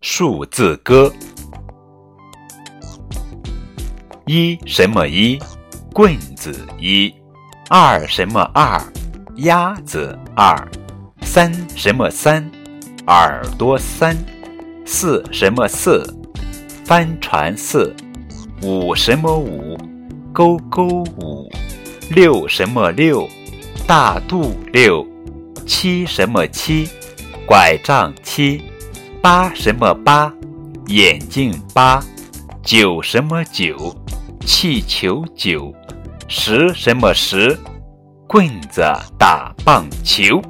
数字歌：一什么一，棍子一；二什么二，鸭子二；三什么三，耳朵三；四什么四，帆船四；五什么五，勾勾五；六什么六，大肚六；七什么七。拐杖七，八什么八？眼镜八，九什么九？气球九，十什么十？棍子打棒球。